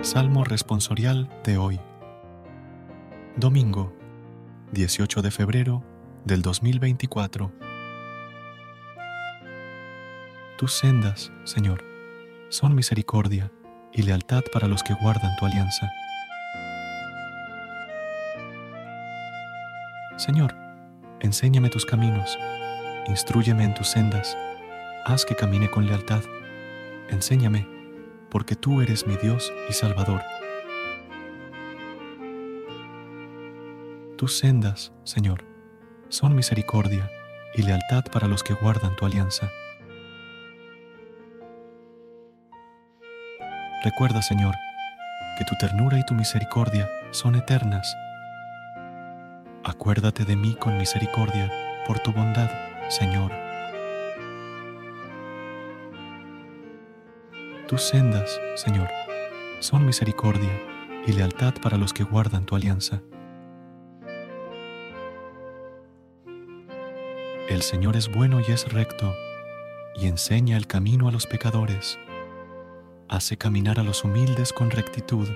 Salmo responsorial de hoy. Domingo, 18 de febrero del 2024. Tus sendas, Señor, son misericordia y lealtad para los que guardan tu alianza. Señor, enséñame tus caminos, instruyeme en tus sendas, haz que camine con lealtad, enséñame porque tú eres mi Dios y Salvador. Tus sendas, Señor, son misericordia y lealtad para los que guardan tu alianza. Recuerda, Señor, que tu ternura y tu misericordia son eternas. Acuérdate de mí con misericordia por tu bondad, Señor. Tus sendas, Señor, son misericordia y lealtad para los que guardan tu alianza. El Señor es bueno y es recto, y enseña el camino a los pecadores. Hace caminar a los humildes con rectitud.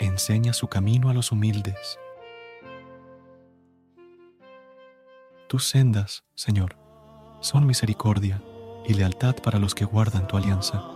Enseña su camino a los humildes. Tus sendas, Señor, son misericordia y lealtad para los que guardan tu alianza.